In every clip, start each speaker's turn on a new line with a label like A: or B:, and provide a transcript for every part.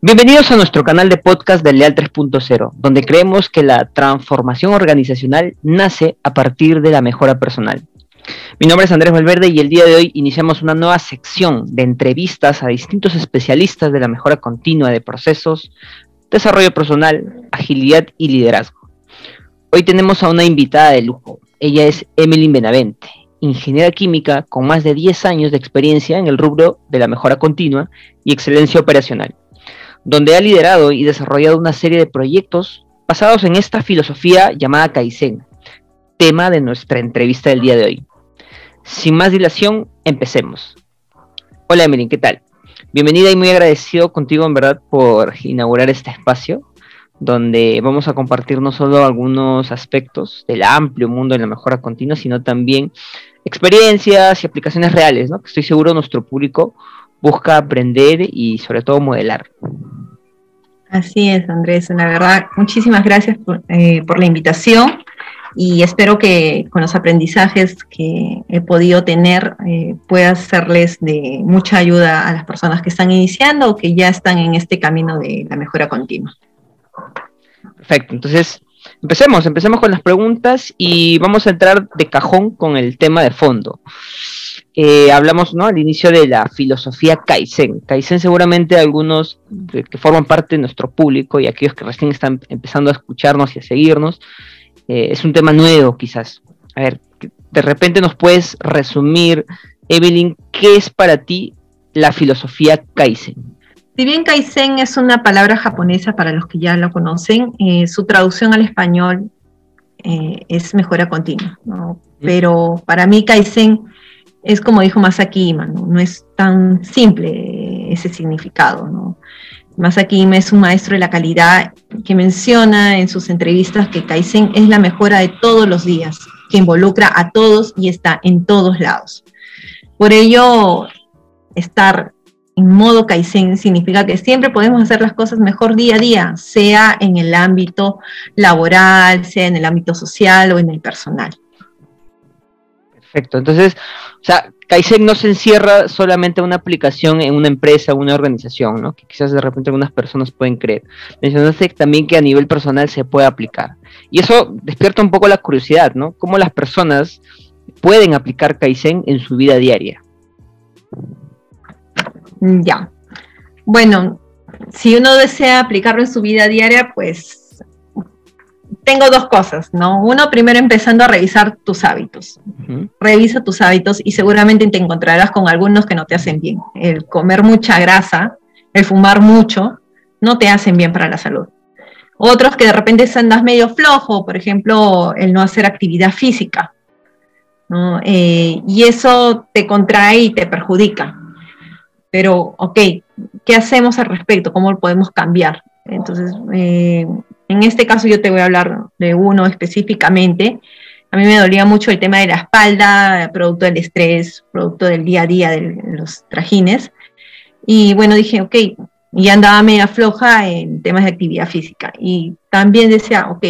A: Bienvenidos a nuestro canal de podcast de Leal 3.0, donde creemos que la transformación organizacional nace a partir de la mejora personal. Mi nombre es Andrés Valverde y el día de hoy iniciamos una nueva sección de entrevistas a distintos especialistas de la mejora continua de procesos, desarrollo personal, agilidad y liderazgo. Hoy tenemos a una invitada de lujo. Ella es Emily Benavente, ingeniera química con más de 10 años de experiencia en el rubro de la mejora continua y excelencia operacional donde ha liderado y desarrollado una serie de proyectos basados en esta filosofía llamada Kaizen, tema de nuestra entrevista del día de hoy. Sin más dilación, empecemos. Hola Emily, ¿qué tal? Bienvenida y muy agradecido contigo en verdad por inaugurar este espacio donde vamos a compartir no solo algunos aspectos del amplio mundo de la mejora continua, sino también experiencias y aplicaciones reales, ¿no? que estoy seguro nuestro público busca aprender y sobre todo modelar.
B: Así es, Andrés. La verdad, muchísimas gracias eh, por, la invitación y espero que con los aprendizajes que he podido tener eh, pueda serles de mucha ayuda a las personas que están iniciando o que ya están en este camino de la mejora continua.
A: Perfecto, entonces empecemos, empecemos con las preguntas y vamos a entrar de cajón con el tema de fondo. Eh, hablamos ¿no? al inicio de la filosofía Kaizen. Kaizen seguramente algunos que forman parte de nuestro público y aquellos que recién están empezando a escucharnos y a seguirnos, eh, es un tema nuevo quizás. A ver, de repente nos puedes resumir, Evelyn, ¿qué es para ti la filosofía Kaizen?
B: Si bien Kaizen es una palabra japonesa para los que ya lo conocen, eh, su traducción al español es mejora continua, Pero para mí Kaizen es como dijo Masaki ¿no? es tan simple ese significado. ¿no? Masaki Ima es un maestro de la calidad que menciona en sus entrevistas que Kaizen es la mejora de todos los días, que involucra a todos y está en todos lados. Por ello, estar en modo Kaizen significa que siempre podemos hacer las cosas mejor día a día, sea en el ámbito laboral, sea en el ámbito social o en el personal.
A: Perfecto. Entonces, o sea, Kaizen no se encierra solamente una aplicación en una empresa, una organización, ¿no? Que quizás de repente algunas personas pueden creer. Mencionaste también que a nivel personal se puede aplicar. Y eso despierta un poco la curiosidad, ¿no? ¿Cómo las personas pueden aplicar Kaizen en su vida diaria?
B: Ya. Bueno, si uno desea aplicarlo en su vida diaria, pues tengo dos cosas, ¿no? Uno, primero empezando a revisar tus hábitos. Revisa tus hábitos y seguramente te encontrarás con algunos que no te hacen bien. El comer mucha grasa, el fumar mucho, no te hacen bien para la salud. Otros que de repente andas medio flojo, por ejemplo, el no hacer actividad física. ¿no? Eh, y eso te contrae y te perjudica. Pero, ok, ¿qué hacemos al respecto? ¿Cómo lo podemos cambiar? Entonces, eh, en este caso yo te voy a hablar de uno específicamente. A mí me dolía mucho el tema de la espalda, producto del estrés, producto del día a día de los trajines. Y bueno, dije, ok, y andaba media floja en temas de actividad física. Y también decía, ok,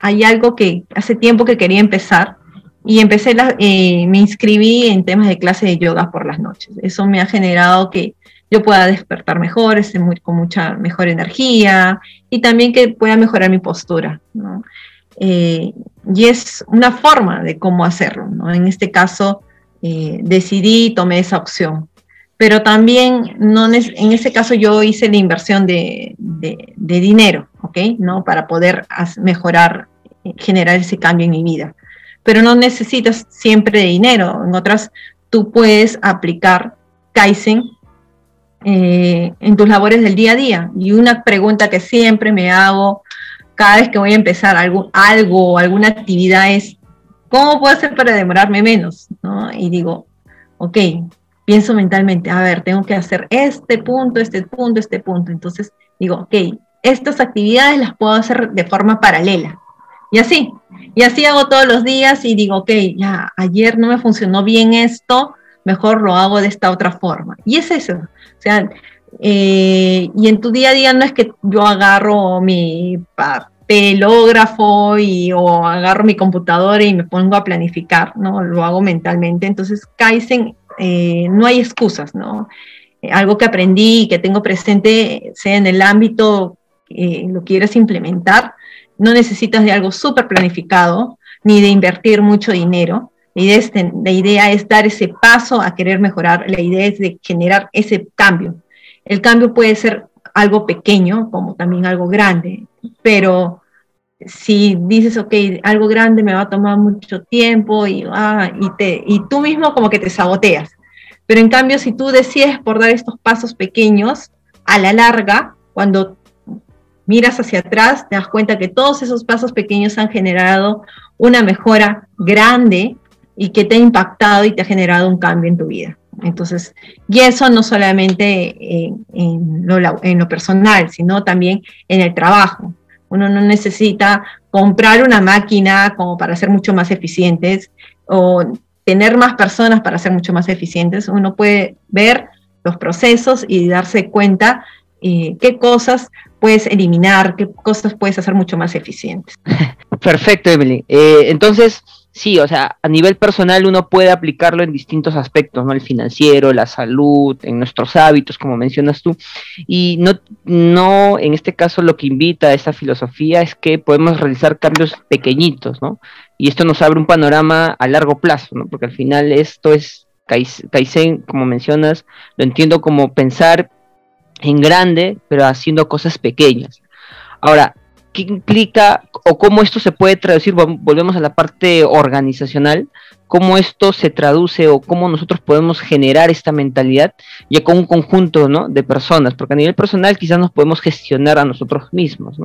B: hay algo que hace tiempo que quería empezar y empecé, la, eh, me inscribí en temas de clase de yoga por las noches. Eso me ha generado que yo pueda despertar mejor, con mucha mejor energía y también que pueda mejorar mi postura. Eh, y es una forma de cómo hacerlo. En este caso, eh, decidí tomé esa opción. Pero también, en ese caso, yo hice la inversión de, dinero, ¿ok? ¿no? Para poder mejorar, generar ese cambio en mi vida. Pero no necesitas siempre de dinero. En otras, tú puedes aplicar Kaizen eh, en tus labores del día a día. Y una pregunta que siempre me hago cada vez que voy a empezar algo, algo alguna actividad es, ¿cómo puedo hacer para demorarme menos? Y digo, ok, pienso mentalmente, a ver, tengo que hacer este punto, este punto, este punto. Entonces digo, ok, estas actividades las puedo hacer de forma paralela. Y así, y así hago todos los días y digo, ok, ya, ayer no me funcionó bien esto, mejor lo hago de esta otra forma. Y es eso. O sea, eh, y en tu día a día no es que yo agarro mi papelógrafo y, o agarro mi computadora y me pongo a planificar, ¿no? Lo hago mentalmente. Entonces, Kaizen, eh, no hay excusas, ¿no? algo que aprendí y que tengo presente, sea en el ámbito que lo quieras implementar, no necesitas de algo súper planificado ni de invertir mucho dinero. La idea, es, la idea es dar ese paso a querer mejorar, la idea es de generar ese cambio. El cambio puede ser algo pequeño como también algo grande, pero si dices, ok, algo grande me va a tomar mucho tiempo y, ah, y, te, y tú mismo como que te saboteas. Pero en cambio, si tú decides por dar estos pasos pequeños, a la larga, cuando miras hacia atrás, te das cuenta que todos esos pasos pequeños han generado una mejora grande y que te ha impactado y te ha generado un cambio en tu vida. Entonces, y eso no solamente en, lo, personal, sino también en el trabajo. Uno no necesita comprar una máquina como para ser mucho más eficientes o tener más personas para ser mucho más eficientes. Uno puede ver los procesos y darse cuenta eh, qué cosas puedes eliminar, qué cosas puedes hacer mucho más eficientes.
A: Perfecto, Emily. Eh, entonces, sí, o sea, a nivel personal uno puede aplicarlo en distintos aspectos, ¿no? El financiero, la salud, en nuestros hábitos, como mencionas tú. Y no, no, en este caso lo que invita a esta filosofía es que podemos realizar cambios pequeñitos, ¿no? Y esto nos abre un panorama a largo plazo, ¿no? Porque al final esto es Kaizen, como mencionas, lo entiendo como pensar en grande, pero haciendo cosas pequeñas. Ahora, ¿qué implica o cómo esto se puede traducir? Volvemos a la parte organizacional, cómo esto se traduce o cómo nosotros podemos generar esta mentalidad ya con un conjunto de personas, porque a nivel personal quizás nos podemos gestionar a nosotros mismos.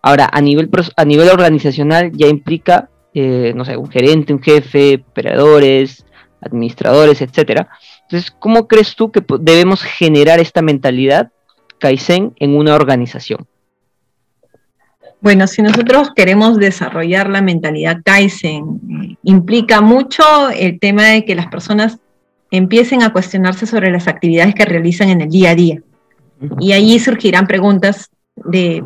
A: Ahora, a nivel, a nivel organizacional ya implica, eh, no sé, un gerente, un jefe, operadores, administradores, etcétera. Entonces, ¿cómo crees tú que debemos generar esta mentalidad Kaizen en una organización?
B: Bueno, si nosotros queremos desarrollar la mentalidad Kaizen, implica mucho el tema de que las personas empiecen a cuestionarse sobre las actividades que realizan en el día a día. Y ahí surgirán preguntas de,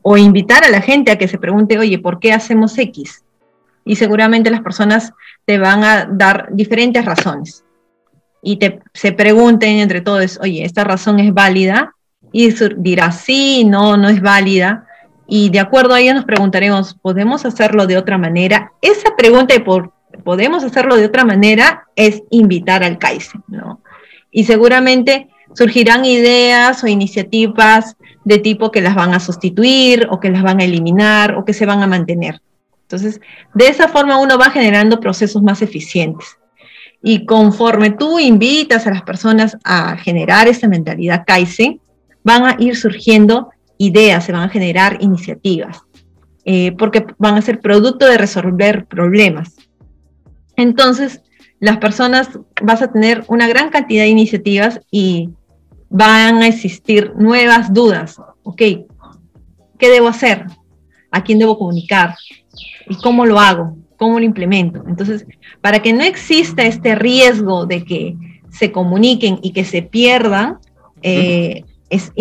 B: o invitar a la gente a que se pregunte, oye, ¿por qué hacemos X? Y seguramente las personas te van a dar diferentes razones. Y te, se pregunten entre todos, oye, ¿esta razón es válida? Y dirá, sí, no, no es válida y de acuerdo a ello nos preguntaremos, ¿podemos hacerlo de otra manera? Esa pregunta de por, ¿podemos hacerlo de otra manera? es invitar al Kaizen, ¿no? Y seguramente surgirán ideas o iniciativas de tipo que las van a sustituir o que las van a eliminar o que se van a mantener. Entonces, de esa forma uno va generando procesos más eficientes. Y conforme tú invitas a las personas a generar esa mentalidad Kaizen, van a ir surgiendo ideas, se van a generar iniciativas, eh, porque van a ser producto de resolver problemas. Entonces, las personas vas a tener una gran cantidad de iniciativas y van a existir nuevas dudas. Ok, ¿qué debo hacer? ¿A quién debo comunicar? ¿Y cómo lo hago? ¿Cómo lo implemento? Entonces, para que no exista este riesgo de que se comuniquen y que se pierdan, eh, es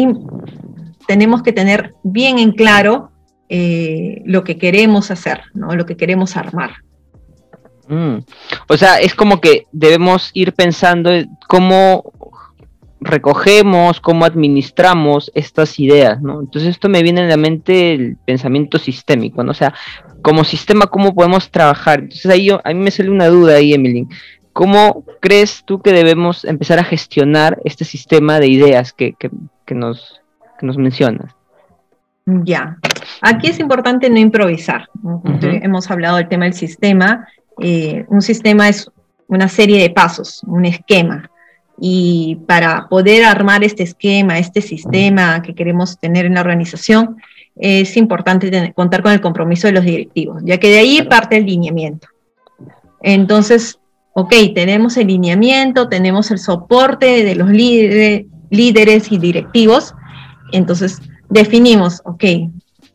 B: tenemos que tener bien en claro eh, lo que queremos hacer, ¿no? lo que queremos armar.
A: Mm. O sea, es como que debemos ir pensando cómo recogemos, cómo administramos estas ideas, ¿no? Entonces esto me viene en la mente el pensamiento sistémico, ¿no? O sea, como sistema, ¿cómo podemos trabajar? Entonces ahí a mí me sale una duda ahí, Emily. ¿Cómo crees tú que debemos empezar a gestionar este sistema de ideas que, que nos nos mencionas.
B: Ya, aquí es importante no improvisar. Hemos hablado del tema del sistema. Eh, un sistema es una serie de pasos, un esquema. Y para poder armar este esquema, este sistema que queremos tener en la organización, es importante contar con el compromiso de los directivos, ya que de ahí parte el lineamiento. Entonces, ok, tenemos el lineamiento, tenemos el soporte de los líderes y directivos, entonces, definimos, ok,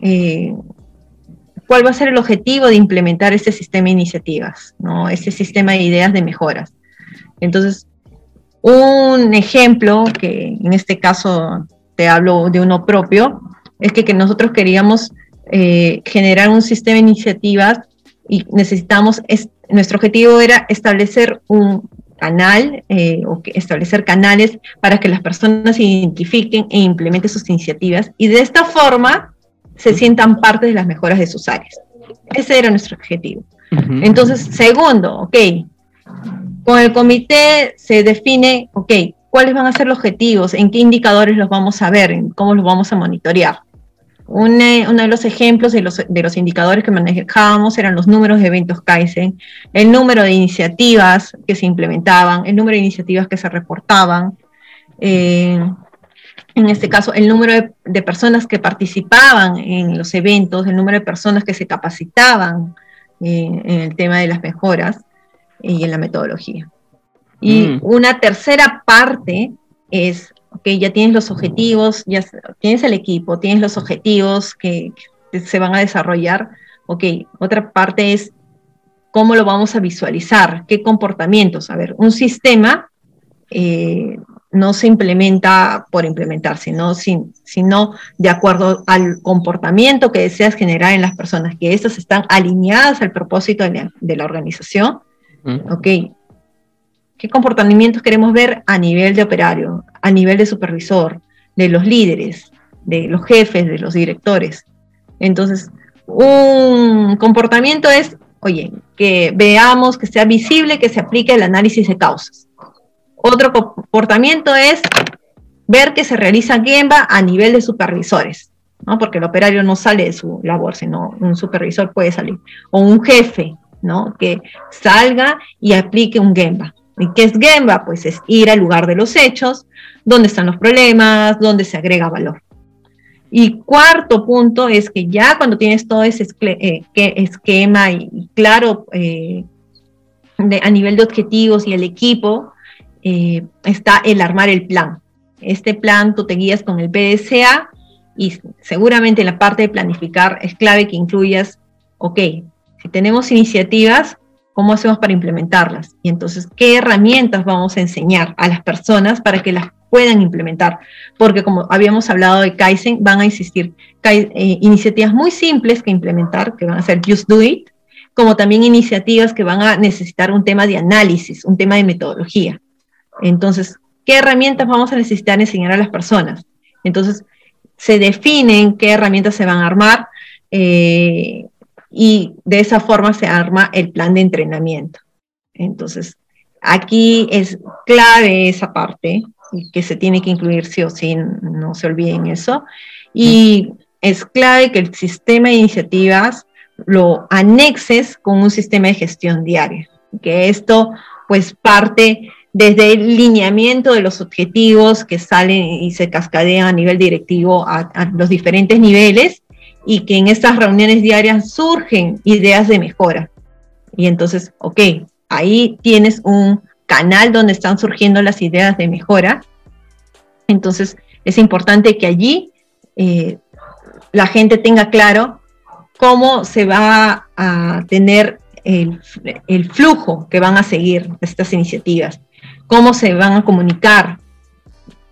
B: eh, cuál va a ser el objetivo de implementar este sistema de iniciativas, ¿no? este sistema de ideas de mejoras. Entonces, un ejemplo, que en este caso te hablo de uno propio, es que, nosotros queríamos eh, generar un sistema de iniciativas y necesitamos, nuestro objetivo era establecer un canal eh, o que establecer canales para que las personas identifiquen e implementen sus iniciativas y de esta forma se sientan parte de las mejoras de sus áreas. Ese era nuestro objetivo. Entonces, segundo, ok, con el comité se define, ok, cuáles van a ser los objetivos, en qué indicadores los vamos a ver, en cómo los vamos a monitorear. Uno de los ejemplos de los, de los, indicadores que manejábamos eran los números de eventos Kaizen, el número de iniciativas que se implementaban, el número de iniciativas que se reportaban, eh, en este caso el número de, personas que participaban en los eventos, el número de personas que se capacitaban eh, en el tema de las mejoras y en la metodología. Y mm. una tercera parte es, ok, ya tienes los objetivos, ya tienes el equipo, tienes los objetivos que, se van a desarrollar, ok, otra parte es cómo lo vamos a visualizar, qué comportamientos. A ver, un sistema eh, no se implementa por implementar, sino, sino de acuerdo al comportamiento que deseas generar en las personas, que estas están alineadas al propósito de la, organización. Ok, ¿qué comportamientos queremos ver a nivel de operario, a nivel de supervisor, de los líderes, de los jefes, de los directores? Entonces, un comportamiento es, oye, que veamos, que sea visible, que se aplique el análisis de causas otro comportamiento es ver que se realiza Gemba a nivel de supervisores, ¿no? porque el operario no sale de su labor, sino un supervisor puede salir, o un jefe, ¿no? que salga y aplique un Gemba. ¿Y qué es Gemba? Pues es ir al lugar de los hechos, dónde están los problemas, dónde se agrega valor. Y cuarto punto es que ya cuando tienes todo ese eh, esquema y, claro eh, a nivel de objetivos y el equipo, eh, está el armar el plan. Este plan tú te guías con el PDCA y seguramente en la parte de planificar es clave que incluyas, ok, si tenemos iniciativas, ¿cómo hacemos para implementarlas? Y entonces, ¿qué herramientas vamos a enseñar a las personas para que las puedan implementar? Porque como habíamos hablado de Kaizen, van a existir eh, iniciativas muy simples que implementar, que van a ser Just Do It, como también iniciativas que van a necesitar un tema de análisis, un tema de metodología. Entonces, ¿qué herramientas vamos a necesitar enseñar a las personas? Entonces, se definen qué herramientas se van a armar eh, y de esa forma se arma el plan de entrenamiento. Entonces, aquí es clave esa parte que se tiene que incluir sí o sí, no se olviden eso. Y es clave que el sistema de iniciativas lo anexes con un sistema de gestión diaria, que esto pues parte desde el lineamiento de los objetivos que salen y se cascadean a nivel directivo a, los diferentes niveles y que en estas reuniones diarias surgen ideas de mejora. Y entonces, ok, ahí tienes un canal donde están surgiendo las ideas de mejora. Entonces, es importante que allí eh, la gente tenga claro cómo se va a tener el, el, flujo que van a seguir estas iniciativas cómo se van a comunicar,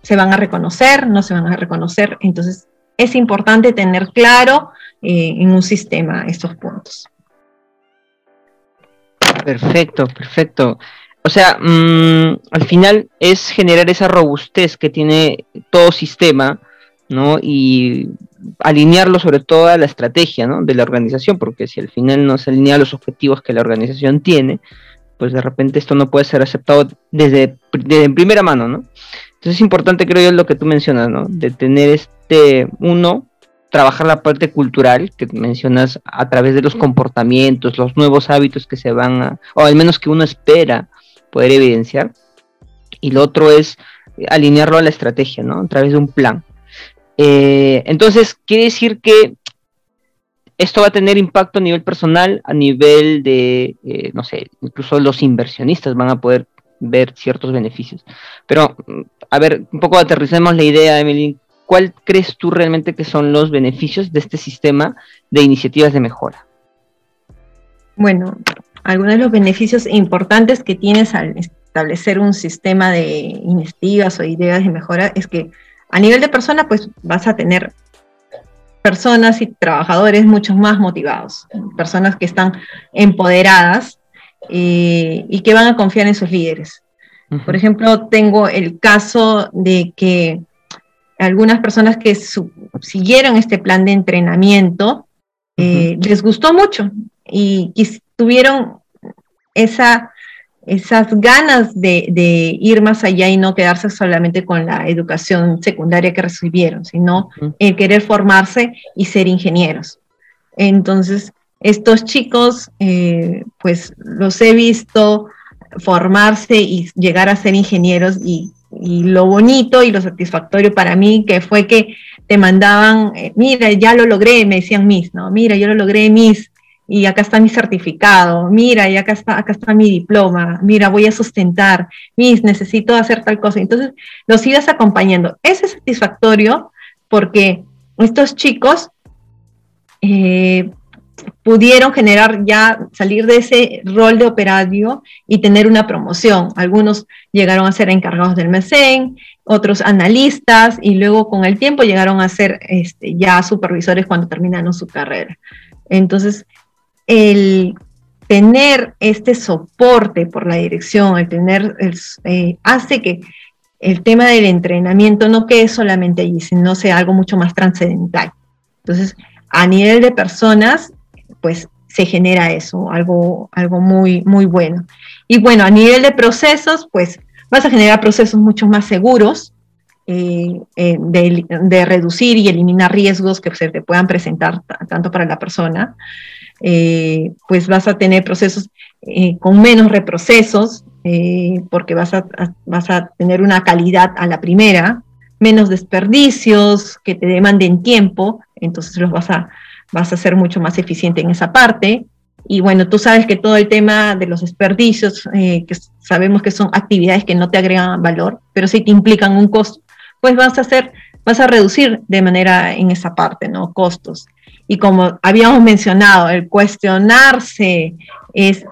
B: se van a reconocer, no se van a reconocer. Entonces, es importante tener claro eh, en un sistema estos puntos.
A: Perfecto, perfecto. O sea, mm, al final es generar esa robustez que tiene todo sistema, ¿no? Y alinearlo sobre todo a la estrategia, ¿no? De la organización, porque si al final no se alinea a los objetivos que la organización tiene, pues de repente esto no puede ser aceptado desde, primera mano, ¿no? Entonces es importante, creo yo, lo que tú mencionas, ¿no? De tener este, uno, trabajar la parte cultural que mencionas a través de los comportamientos, los nuevos hábitos que se van a, o al menos que uno espera poder evidenciar. Y lo otro es alinearlo a la estrategia, ¿no? A través de un plan. Eh, entonces, quiere decir que esto va a tener impacto a nivel personal, a nivel de, eh, no sé, incluso los inversionistas van a poder ver ciertos beneficios. Pero, mm, a ver, un poco aterricemos la idea, Emily. ¿Cuál crees tú realmente que son los beneficios de este sistema de iniciativas de mejora?
B: Bueno, algunos de los beneficios importantes que tienes al establecer un sistema de iniciativas o ideas de mejora es que a nivel de persona, pues vas a tener personas y trabajadores mucho más motivados, personas que están empoderadas eh, y que van a confiar en sus líderes. Por ejemplo, tengo el caso de que algunas personas que siguieron este plan de entrenamiento eh, les gustó mucho y, tuvieron esa, esas ganas de, ir más allá y no quedarse solamente con la educación secundaria que recibieron, sino el querer formarse y ser ingenieros. Entonces, estos chicos, eh, pues los he visto formarse y llegar a ser ingenieros y, lo bonito y lo satisfactorio para mí que fue que te mandaban, eh, mira, ya lo logré, me decían mis, ¿no? Mira, yo lo logré, mis, y acá está mi certificado, mira, y acá está, acá está mi diploma, mira, voy a sustentar, mis, necesito hacer tal cosa. Entonces, los ibas acompañando. Ese es satisfactorio porque estos chicos eh, pudieron generar ya, salir de ese rol de operario y tener una promoción. Algunos llegaron a ser encargados del MECEN, otros analistas y luego con el tiempo llegaron a ser este, ya supervisores cuando terminaron su carrera. Entonces, el tener este soporte por la dirección, el tener, eh, hace que el tema del entrenamiento no quede solamente allí, sino sea algo mucho más trascendental. Entonces, a nivel de personas, pues se genera eso, algo, algo muy, muy bueno. Y bueno, a nivel de procesos, pues vas a generar procesos mucho más seguros, eh, eh, de, reducir y eliminar riesgos que se te puedan presentar tanto para la persona, eh, pues vas a tener procesos con menos reprocesos, porque vas a, vas a tener una calidad a la primera, menos desperdicios que te demanden tiempo, entonces los vas a, vas a ser mucho más eficiente en esa parte. Y bueno, tú sabes que todo el tema de los desperdicios, eh, que sabemos que son actividades que no te agregan valor, pero sí te implican un costo, pues vas a hacer, vas a reducir de manera en esa parte, ¿no? Costos. Y como habíamos mencionado, el cuestionarse es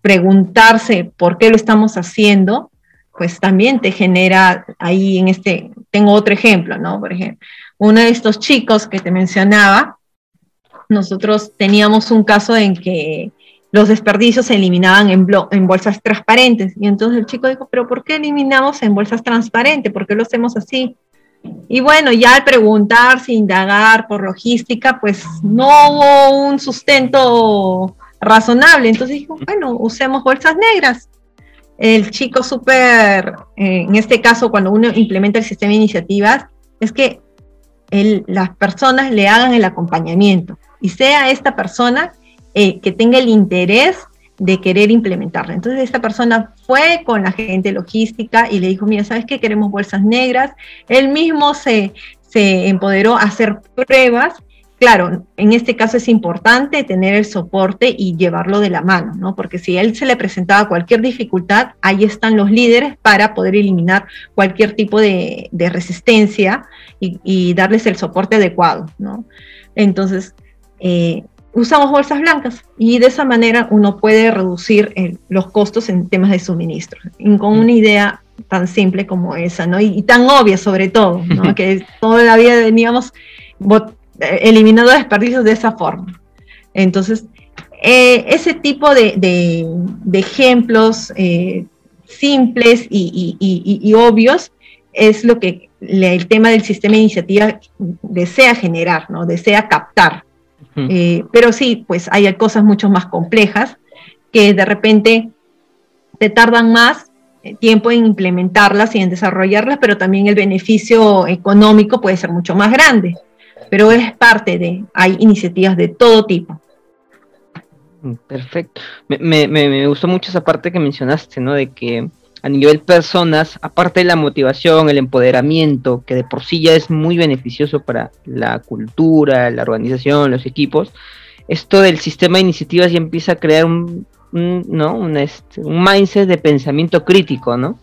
B: preguntarse por qué lo estamos haciendo, pues también te genera ahí en este, tengo otro ejemplo, ¿no? Por ejemplo, uno de estos chicos que te mencionaba, nosotros teníamos un caso en que los desperdicios se eliminaban en, en bolsas transparentes. Y entonces el chico dijo, pero ¿por qué eliminamos en bolsas transparentes? ¿Por qué lo hacemos así? Y bueno, ya al preguntarse, indagar por logística, pues no hubo un sustento razonable. Entonces dijo, bueno, usemos bolsas negras. El chico súper, eh, en este caso, cuando uno implementa el sistema de iniciativas, es que las personas le hagan el acompañamiento y sea esta persona eh, que tenga el interés de querer implementarla. Entonces esta persona fue con la gente logística y le dijo, mira, ¿sabes qué? Queremos bolsas negras. Él mismo se, se empoderó a hacer pruebas. Claro, en este caso es importante tener el soporte y llevarlo de la mano, ¿no? Porque si él se le presentaba cualquier dificultad, ahí están los líderes para poder eliminar cualquier tipo de, resistencia y, y, darles el soporte adecuado, ¿no? Entonces, eh, usamos bolsas blancas y de esa manera uno puede reducir eh, los costos en temas de suministro. con una idea tan simple como esa, ¿no? Y, tan obvia sobre todo, ¿no? que toda la vida veníamos eh, eliminando desperdicios de esa forma. Entonces, ese tipo de, ejemplos simples y, obvios es lo que el tema del sistema de iniciativa desea generar, ¿no? desea captar. Eh, pero sí, pues hay cosas mucho más complejas que de repente te tardan más eh, tiempo en implementarlas y en desarrollarlas, pero también el beneficio económico puede ser mucho más grande. Pero es parte de, hay iniciativas de todo tipo.
A: Mm, perfecto. Me, me gustó mucho esa parte que mencionaste, ¿no? De que a nivel personas, aparte de la motivación, el empoderamiento, que de por sí ya es muy beneficioso para la cultura, la organización, los equipos, esto del sistema de iniciativas ya empieza a crear un, ¿no? un, este, un mindset de pensamiento crítico, ¿no?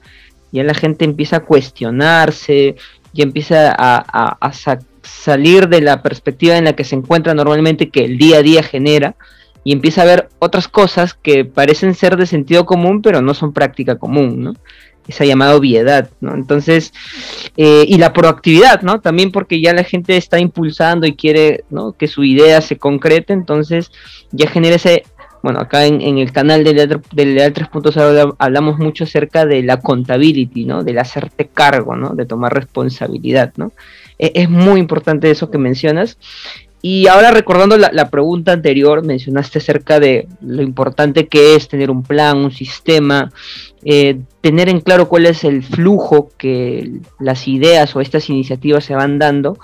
A: Ya la gente empieza a cuestionarse, y empieza a salir de la perspectiva en la que se encuentra normalmente que el día a día genera y empieza a ver otras cosas que parecen ser de sentido común, pero no son práctica común, ¿no? Esa llamada obviedad, ¿no? Entonces, eh, y la proactividad, ¿no? También porque ya la gente está impulsando y quiere, ¿no? Que su idea se concrete, entonces ya genera ese bueno, acá en, el canal de Leal, 3.0 hablamos mucho acerca de la contability, ¿no? Del hacerte cargo, ¿no? De tomar responsabilidad, ¿no? E, es muy importante eso que mencionas. Y ahora recordando la, pregunta anterior, mencionaste acerca de lo importante que es tener un plan, un sistema, eh, tener en claro cuál es el flujo que las ideas o estas iniciativas se van dando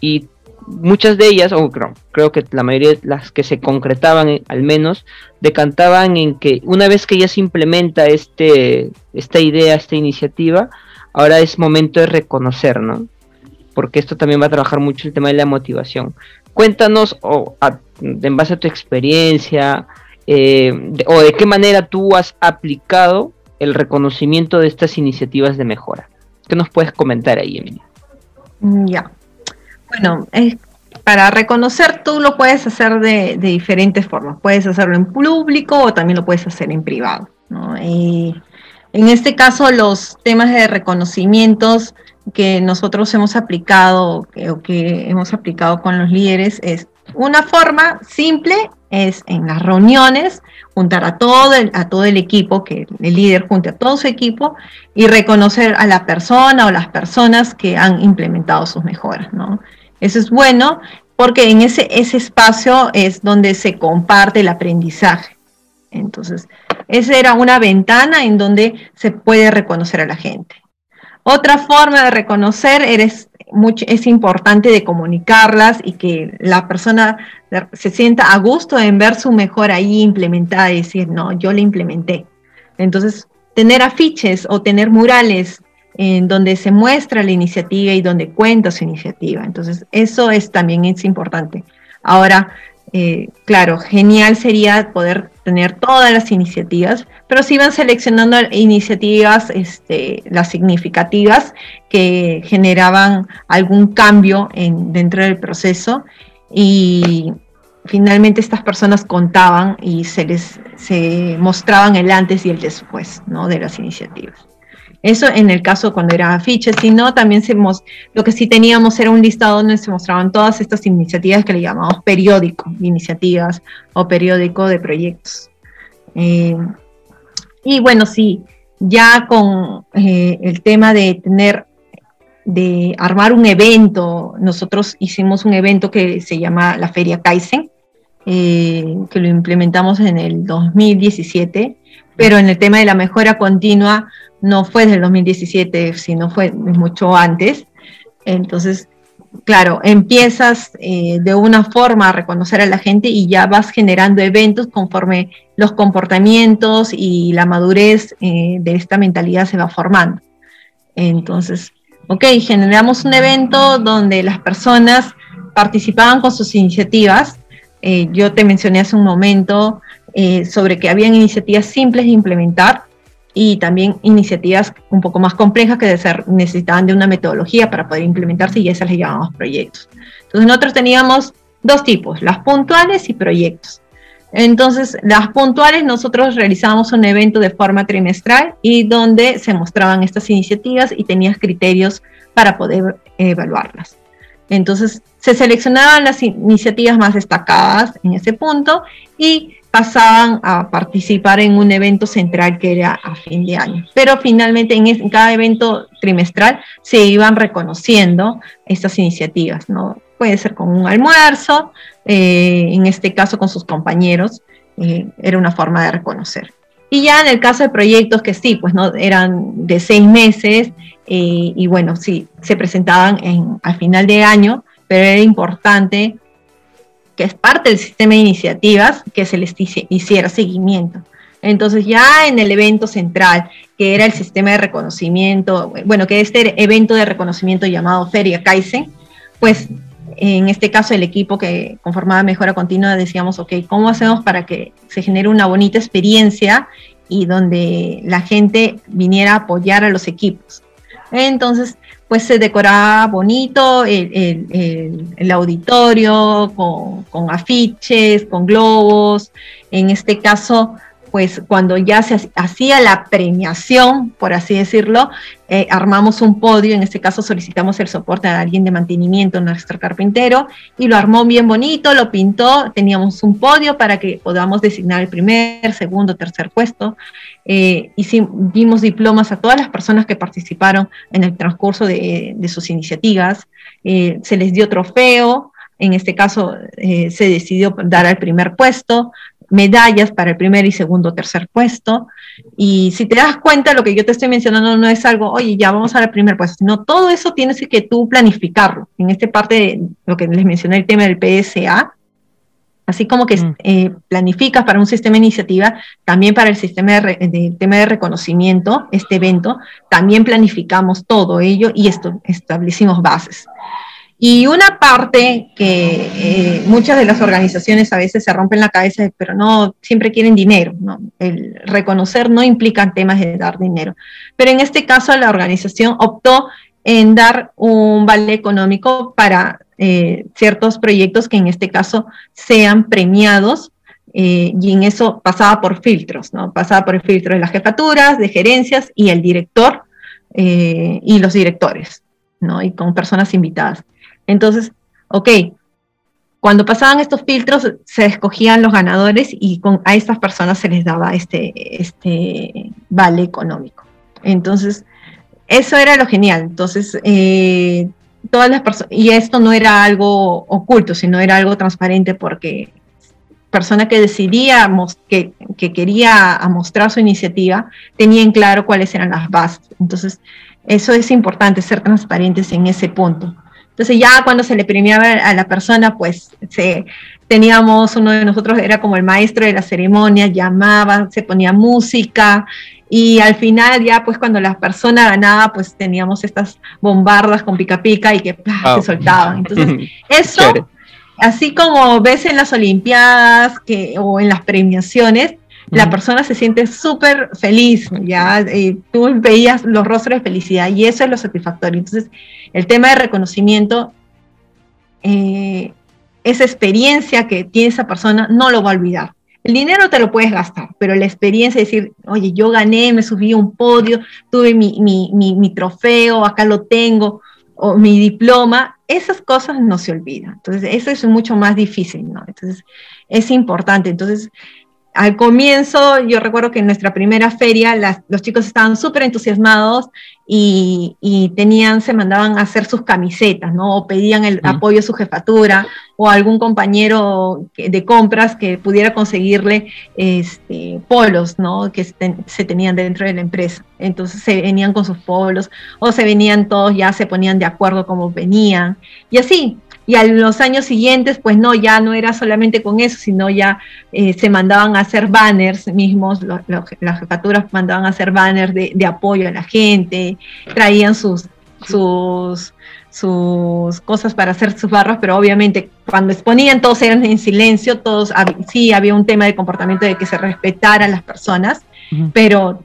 A: y muchas de ellas, o creo, creo que la mayoría de las que se concretaban eh, al menos, decantaban en que una vez que ya se implementa este, esta idea, esta iniciativa, ahora es momento de reconocer, ¿no? Porque esto también va a trabajar mucho el tema de la motivación cuéntanos o en base a tu experiencia eh, o de qué manera tú has aplicado el reconocimiento de estas iniciativas de mejora. ¿Qué nos puedes comentar ahí, Emilia?
B: Mm, ya. Bueno, para reconocer tú lo puedes hacer de, diferentes formas. Puedes hacerlo en público o también lo puedes hacer en privado. en este caso, los temas de reconocimientos que nosotros hemos aplicado o que hemos aplicado con los líderes es una forma simple es en las reuniones juntar a todo el, a todo el equipo, que el líder junte a todo su equipo y reconocer a la persona o las personas que han implementado sus mejoras, ¿no? Eso es bueno porque en ese, ese espacio es donde se comparte el aprendizaje. Entonces, esa era una ventana en donde se puede reconocer a la gente. Otra forma de reconocer eres es importante de comunicarlas y que la persona se sienta a gusto en ver su mejora ahí implementada y decir, no, yo la implementé. Entonces, tener afiches o tener murales en donde se muestra la iniciativa y donde cuenta su iniciativa. Entonces, eso es también es importante. Ahora, eh, claro, genial sería poder tener todas las iniciativas, pero si van seleccionando iniciativas, este, las significativas, que generaban algún cambio en, dentro del proceso y finalmente estas personas contaban y se les se mostraban el antes y el después ¿no? de las iniciativas. Eso en el caso cuando era afiches, si no, también se lo que sí teníamos era un listado donde se mostraban todas estas iniciativas que le llamamos periódico iniciativas o periódico de proyectos. Eh, y bueno, sí, ya con eh, el tema de tener, de armar un evento, nosotros hicimos un evento que se llama la Feria Kaizen, eh, que lo implementamos en el 2017, pero en el tema de la mejora continua no fue del 2017, sino fue mucho antes. Entonces, claro, empiezas eh, de una forma a reconocer a la gente y ya vas generando eventos conforme los comportamientos y la madurez eh, de esta mentalidad se va formando. Entonces, ok, generamos un evento donde las personas participaban con sus iniciativas. Eh, yo te mencioné hace un momento sobre que habían iniciativas simples de implementar y también iniciativas un poco más complejas que necesitaban de una metodología para poder implementarse y esas les llamamos proyectos. Entonces nosotros teníamos dos tipos, las puntuales y proyectos. Entonces, las puntuales nosotros realizábamos un evento de forma trimestral y donde se mostraban estas iniciativas y tenías criterios para poder evaluarlas. Entonces, se seleccionaban las iniciativas más destacadas en ese punto y pasaban a participar en un evento central que era a fin de año. Pero finalmente en, cada evento trimestral se iban reconociendo estas iniciativas, ¿no? Puede ser con un almuerzo, eh, en este caso con sus compañeros, eh, era una forma de reconocer. Y ya en el caso de proyectos que sí, pues no eran de seis meses eh, y bueno, sí, se presentaban en, al final de año, pero era importante que es parte del sistema de iniciativas, que se les hiciera seguimiento. Entonces ya en el evento central, que era el sistema de reconocimiento, bueno, que este evento de reconocimiento llamado Feria Kaizen, pues en este caso el equipo que conformaba Mejora Continua decíamos, ok, ¿cómo hacemos para que se genere una bonita experiencia y donde la gente viniera a apoyar a los equipos? Entonces pues se decoraba bonito el, auditorio con, afiches, con globos. En este caso, pues cuando ya se hacía la premiación, por así decirlo, eh, armamos un podio, en este caso solicitamos el soporte a alguien de mantenimiento, nuestro carpintero, y lo armó bien bonito, lo pintó, teníamos un podio para que podamos designar el primer, segundo, tercer puesto. Eh, dimos diplomas a todas las personas que participaron en el transcurso de, sus iniciativas, eh, se les dio trofeo, en este caso se decidió dar al primer puesto, medallas para el primer y segundo, tercer puesto. Y si te das cuenta, lo que yo te estoy mencionando no es algo, oye, ya vamos al primer puesto, sino todo eso tienes que tú planificarlo. En esta parte, de lo que les mencioné, el tema del PSA, así como que mm. eh, planificas para un sistema de iniciativa, también para el sistema de, tema de reconocimiento, este evento, también planificamos todo ello y esto, establecimos bases. Y una parte que eh, muchas de las organizaciones a veces se rompen la cabeza, pero no, siempre quieren dinero. ¿no? El reconocer no implica temas de dar dinero. Pero en este caso la organización optó en dar un vale económico para eh, ciertos proyectos que en este caso sean premiados eh, y en eso pasaba por filtros, ¿no? Pasaba por el filtro de las jefaturas, de gerencias y el director y los directores, ¿no? Y con personas invitadas. Entonces, ok, cuando pasaban estos filtros se escogían los ganadores y a estas personas se les daba este, este vale económico. Entonces, eso era lo genial. Entonces, eh, todas las personas, y esto no era algo oculto, sino era algo transparente porque persona que decidía, que, que quería mostrar su iniciativa, tenían claro cuáles eran las bases. Entonces, eso es importante, ser transparentes en ese punto. Entonces ya cuando se le premiaba a la persona, pues se, teníamos, uno de nosotros era como el maestro de la ceremonia, llamaba, se ponía música y al final ya pues cuando la persona ganaba, pues teníamos estas bombardas con pica pica y que se soltaban. Entonces eso, así como ves en las Olimpiadas que, o en las premiaciones, la persona se siente súper feliz, ya eh, tú veías los rostros de felicidad y eso es lo satisfactorio. Entonces, el tema de reconocimiento, eh, esa experiencia que tiene esa persona no lo va a olvidar. El dinero te lo puedes gastar, pero la experiencia de decir, oye, yo gané, me subí a un podio, tuve mi, mi, mi trofeo, acá lo tengo, o mi diploma, esas cosas no se olvidan. Entonces, eso es mucho más difícil, ¿no? Entonces, es importante. Entonces, al comienzo, yo recuerdo que en nuestra primera feria los chicos estaban súper entusiasmados y, tenían, se mandaban a hacer sus camisetas, ¿no? O pedían el apoyo a su jefatura o algún compañero de compras que pudiera conseguirle este, polos, ¿no? Que se tenían dentro de la empresa. Entonces se venían con sus polos o se venían todos, ya se ponían de acuerdo cómo venían. Y así, y a los años siguientes, pues no, ya no era solamente con eso, sino ya eh, se mandaban a hacer banners mismos, las jefaturas mandaban a hacer banners de, apoyo a la gente, traían sus, sus, sus cosas para hacer sus barras, pero obviamente cuando exponían todos eran en silencio, todos, sí había un tema de comportamiento de que se respetaran las personas, pero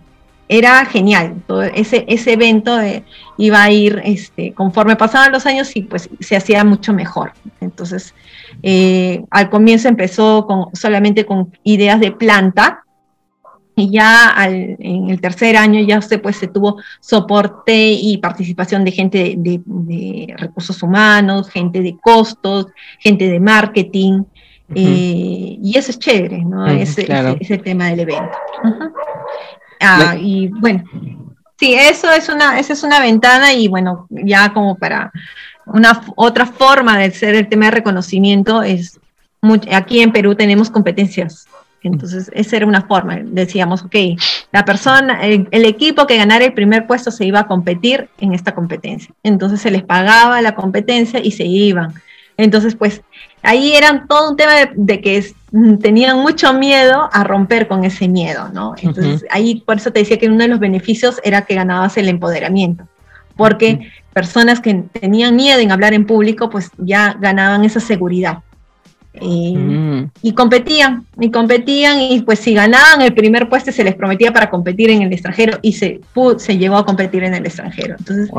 B: era genial. Todo ese, ese evento eh, iba a ir este, conforme pasaban los años y pues se hacía mucho mejor. Entonces, eh, al comienzo empezó con, solamente con ideas de planta y ya en el tercer año ya se, pues, se tuvo soporte y participación de gente de, recursos humanos, gente de costos, gente de marketing. Eh, y eso es chévere, ¿no? ese, es el tema del evento. Ah, y bueno, sí, eso es una, esa es una ventana y bueno, ya como para una otra forma de ser el tema de reconocimiento es, aquí en Perú tenemos competencias. Entonces, esa era una forma. Decíamos, ok, la persona, el, equipo que ganara el primer puesto se iba a competir en esta competencia. Entonces, se les pagaba la competencia y se iban. Entonces, pues ahí eran todo un tema de, que mm, tenían mucho miedo a romper con ese miedo, ¿no? Entonces, ahí por eso te decía que uno de los beneficios era que ganabas el empoderamiento, porque personas que tenían miedo en hablar en público, pues ya ganaban esa seguridad. Mm. Y competían, y competían, y pues si ganaban el primer puesto se les prometía para competir en el extranjero, y se, se llegó a competir en el extranjero. Entonces,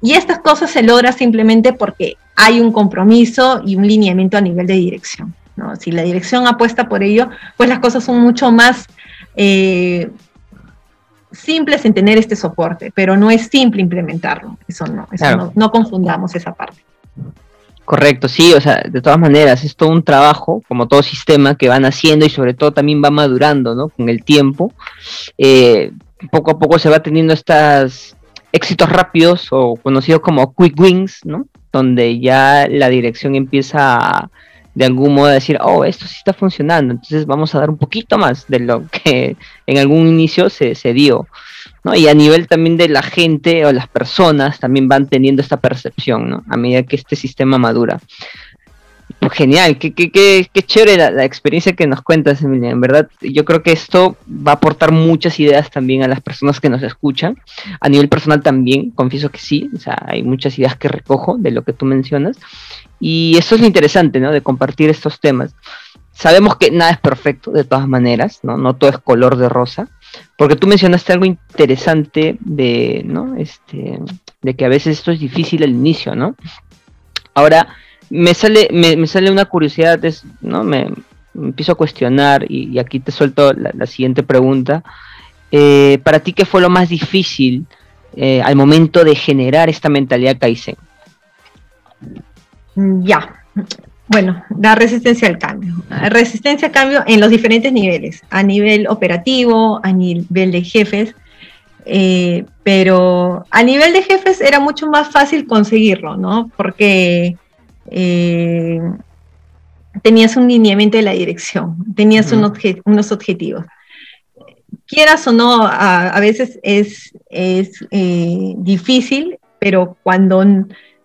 B: y estas cosas se logran simplemente porque hay un compromiso y un lineamiento a nivel de dirección. ¿No? Si la dirección apuesta por ello, pues las cosas son mucho más eh, simples en tener este soporte, pero no es simple implementarlo. Eso no, eso no, confundamos esa parte.
A: Correcto, sí, o sea, de todas maneras, es todo un trabajo, como todo sistema, que van haciendo y sobre todo también va madurando, ¿no? Con el tiempo. Eh, poco a poco se va teniendo estos éxitos rápidos o conocidos como quick wins, ¿no? Donde ya la dirección empieza a, de algún modo decir, oh, esto sí está funcionando, entonces vamos a dar un poquito más de lo que en algún inicio se, se dio. ¿no? Y a nivel también de la gente o las personas también van teniendo esta percepción, ¿no? A medida que este sistema madura. Genial, qué, qué, qué, qué chévere la, experiencia que nos cuentas, Emilia. En verdad, yo creo que esto va a aportar muchas ideas también a las personas que nos escuchan. A nivel personal también, confieso que sí, o sea, hay muchas ideas que recojo de lo que tú mencionas. Y eso es interesante, ¿no? De compartir estos temas. Sabemos que nada es perfecto, de todas maneras, ¿no? No todo es color de rosa. Porque tú mencionaste algo interesante de, ¿no? Este, de que a veces esto es difícil al inicio, ¿no? Ahora, me sale, me, sale una curiosidad, ¿no? Me, empiezo a cuestionar y, aquí te suelto la, siguiente pregunta. Eh, para ti, ¿qué fue lo más difícil eh, al momento de generar esta mentalidad Kaizen?
B: Ya, bueno, la resistencia al cambio. Resistencia al cambio en los diferentes niveles, a nivel operativo, a nivel de jefes, eh, pero a nivel de jefes era mucho más fácil conseguirlo, ¿no? Porque eh, tenías un lineamiento de la dirección, tenías unos objetivos. Quieras o no, a, veces es, es eh, difícil, pero cuando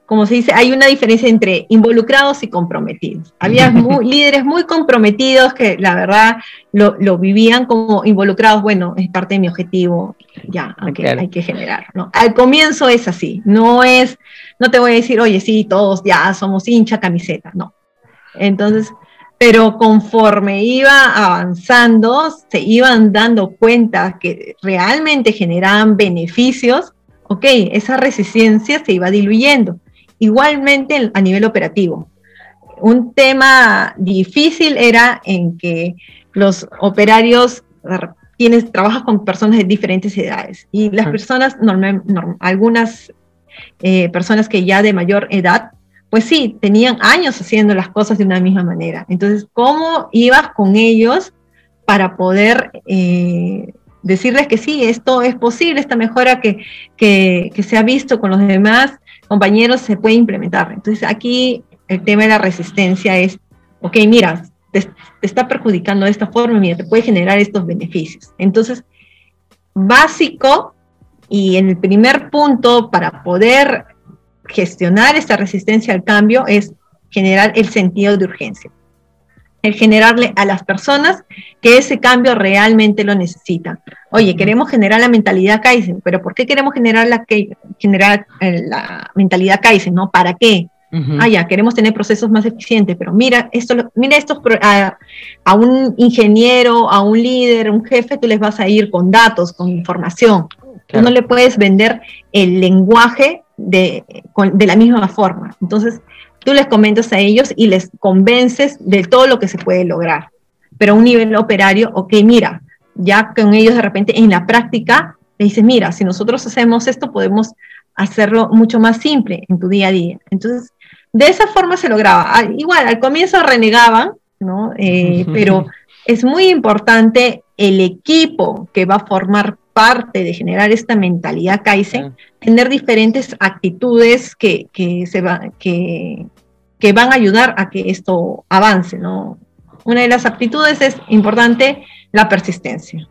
B: como se dice, hay una diferencia entre involucrados y comprometidos. Había líderes muy comprometidos que la verdad lo, vivían como involucrados, bueno, es parte de mi objetivo, ya, aunque hay que generar. ¿no? Al comienzo es así, no es, no te voy a decir, oye, sí, todos ya somos hincha camiseta, no. Entonces, pero conforme iba avanzando, se iban dando cuenta que realmente generaban beneficios, ok, esa resistencia se iba diluyendo Igualmente a nivel operativo. Un tema difícil era en que los operarios tienes, trabajas con personas de diferentes edades y las personas, normal, algunas eh, personas que ya de mayor edad, pues sí, tenían años haciendo las cosas de una misma manera. Entonces, ¿cómo ibas con ellos para poder eh, decirles que sí, esto es posible, esta mejora que, que, que, se ha visto con los demás compañeros se puede implementar. Entonces aquí el tema de la resistencia es, ok, mira, te, está perjudicando de esta forma, mira, te puede generar estos beneficios. Entonces, básico y en el primer punto para poder gestionar esta resistencia al cambio es generar el sentido de urgencia el generarle a las personas que ese cambio realmente lo necesitan. Oye, queremos generar la mentalidad Kaizen, pero ¿por qué queremos generar la, generar eh, la mentalidad Kaizen? ¿no? ¿Para qué? Ah, ya, queremos tener procesos más eficientes, pero mira, esto, mira estos, a, a, un ingeniero, a un líder, un jefe, tú les vas a ir con datos, con información. Tú no le puedes vender el lenguaje de, de la misma forma. Entonces, tú les comentas a ellos y les convences de todo lo que se puede lograr. Pero a un nivel operario, ok, mira, ya con ellos de repente en la práctica, le dices, mira, si nosotros hacemos esto, podemos hacerlo mucho más simple en tu día a día. Entonces, de esa forma se lograba. Igual, al comienzo renegaban, ¿no? Eh, pero es muy importante el equipo que va a formar parte de generar esta mentalidad Kaizen, tener diferentes actitudes que, se va, que, que, van a ayudar a que esto avance, ¿no? Una de las actitudes es importante la persistencia,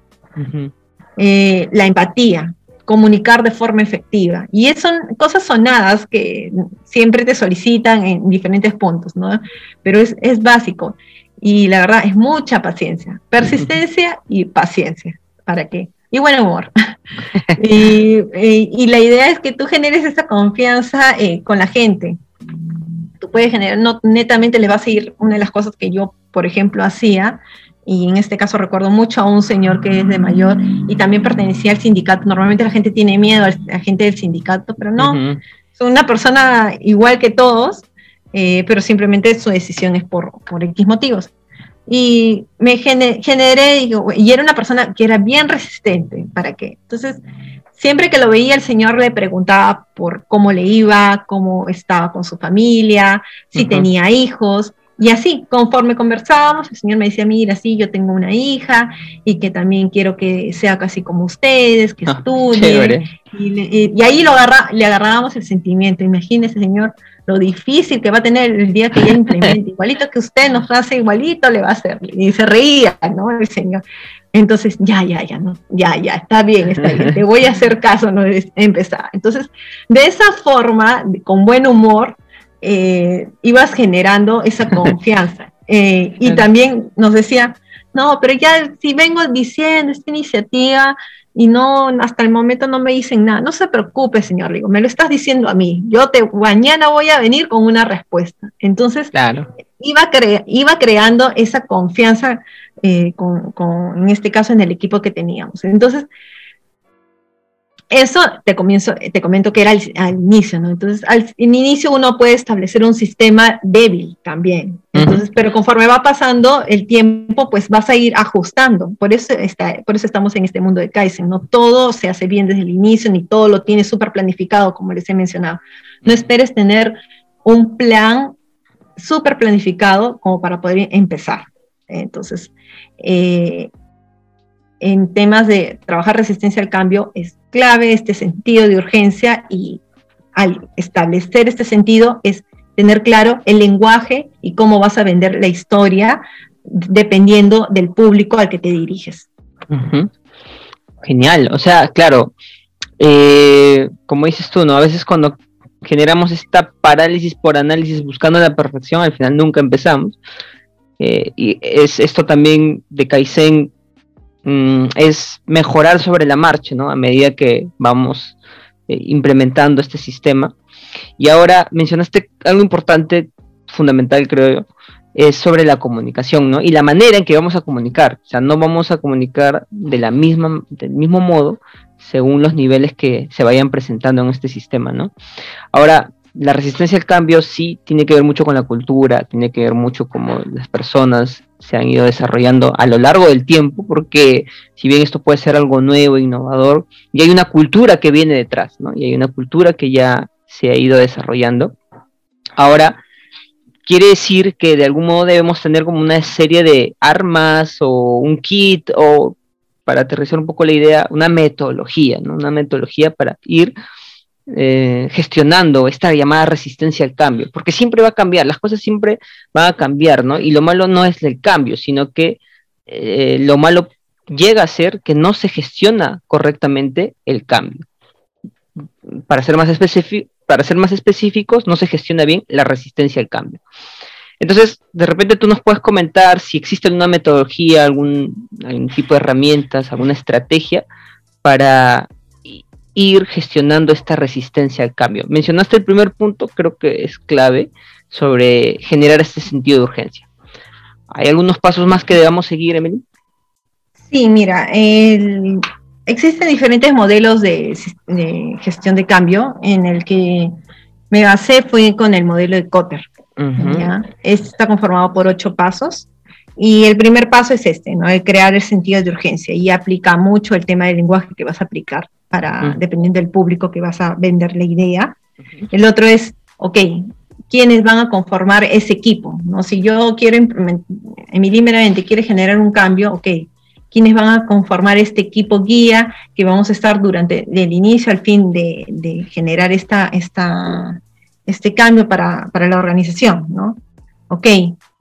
B: eh, la empatía, comunicar de forma efectiva. Y son cosas sonadas que siempre te solicitan en diferentes puntos, ¿no? Pero es, es básico. Y la verdad es mucha paciencia, persistencia y paciencia. ¿Para qué? y buen humor. y, la idea es que tú generes esa confianza eh, con la gente. Tú puedes generar, no netamente le va a seguir una de las cosas que yo, por ejemplo, hacía, y en este caso recuerdo mucho a un señor que es de mayor y también pertenecía al sindicato. Normalmente la gente tiene miedo a la gente del sindicato, pero no, es una persona igual que todos, eh, pero simplemente su decisión es por, por X motivos. Y me generé, y era una persona que era bien resistente, ¿para qué? Entonces, siempre que lo veía, el Señor le preguntaba por cómo le iba, cómo estaba con su familia, si tenía hijos. Y así, conforme conversábamos, el Señor me decía, mira, sí, yo tengo una hija y que también quiero que sea casi como ustedes, que ah, estudie. y, ahí lo agarra, le agarrábamos el sentimiento. Imagínese, Señor, lo difícil que va a tener el día que ella implemente. igualito que usted nos hace, igualito le va a hacer. Y se reía, ¿no? El Señor. Entonces, ya, ya, ya, no, ya, ya, está bien, está bien, te voy a hacer caso, no empezar. Entonces, de esa forma, con buen humor, eh, ibas generando esa confianza. Eh, y también nos decía, no, pero ya si vengo diciendo esta iniciativa y no, hasta el momento no me dicen nada, no se preocupe, señor Rigo, me lo estás diciendo a mí, yo te, mañana voy a venir con una respuesta. Entonces, claro. iba, iba creando esa confianza eh, con, en este caso, en el equipo que teníamos. Entonces, eso te, comienzo, te comento que era al, inicio, ¿no? Entonces, al inicio uno puede establecer un sistema débil también. Entonces, pero conforme va pasando el tiempo, pues vas a ir ajustando. Por eso, está, por eso estamos en este mundo de Kaizen. No todo se hace bien desde el inicio, ni todo lo tienes súper planificado, como les he mencionado. No esperes tener un plan súper planificado como para poder empezar. Entonces, eh, en temas de trabajar resistencia al cambio es clave este sentido de urgencia y al establecer este sentido es tener claro el lenguaje y cómo vas a vender la historia dependiendo del público al que te diriges.
A: Genial, o sea, claro, eh, como dices tú, ¿no? A veces cuando generamos esta parálisis por análisis buscando la perfección, al final nunca empezamos. Eh, y es esto también de Kaizen Mm, es mejorar sobre la marcha, ¿no? A medida que vamos eh, implementando este sistema. Y ahora mencionaste algo importante, fundamental, creo yo, es sobre la comunicación, ¿no? Y la manera en que vamos a comunicar. O sea, no vamos a comunicar de la misma, del mismo modo según los niveles que se vayan presentando en este sistema, ¿no? Ahora, la resistencia al cambio sí tiene que ver mucho con la cultura, tiene que ver mucho cómo las personas se han ido desarrollando a lo largo del tiempo, porque si bien esto puede ser algo nuevo, innovador, y hay una cultura que viene detrás, ¿no? Y hay una cultura que ya se ha ido desarrollando. Ahora, quiere decir que de algún modo debemos tener como una serie de armas o un kit o, para aterrizar un poco la idea, una metodología, ¿no? Una metodología para ir eh, gestionando esta llamada resistencia al cambio, porque siempre va a cambiar, las cosas siempre van a cambiar, ¿no? Y lo malo no es el cambio, sino que eh, lo malo llega a ser que no se gestiona correctamente el cambio. Para ser más, para ser más específicos, no se gestiona bien la resistencia al cambio. Entonces, de repente tú nos puedes comentar si existe alguna metodología, algún, algún tipo de herramientas, alguna estrategia para ir gestionando esta resistencia al cambio. Mencionaste el primer punto, creo que es clave, sobre generar este sentido de urgencia. ¿Hay algunos pasos más que debamos seguir, Emily?
B: Sí, mira, existen diferentes modelos de, gestión de cambio en el que me basé fue con el modelo de Cotter. Este está conformado por ocho pasos. Y el primer paso es este, ¿no? El crear el sentido de urgencia y aplica mucho el tema del lenguaje que vas a aplicar para, dependiendo del público que vas a vender la idea. El otro es, ok, ¿quiénes van a conformar ese equipo? ¿no? Si yo quiero, meramente quiere generar un cambio, ok, ¿quiénes van a conformar este equipo guía que vamos a estar durante el inicio al fin de, generar esta, esta, este cambio para, para la organización? ¿no? Ok,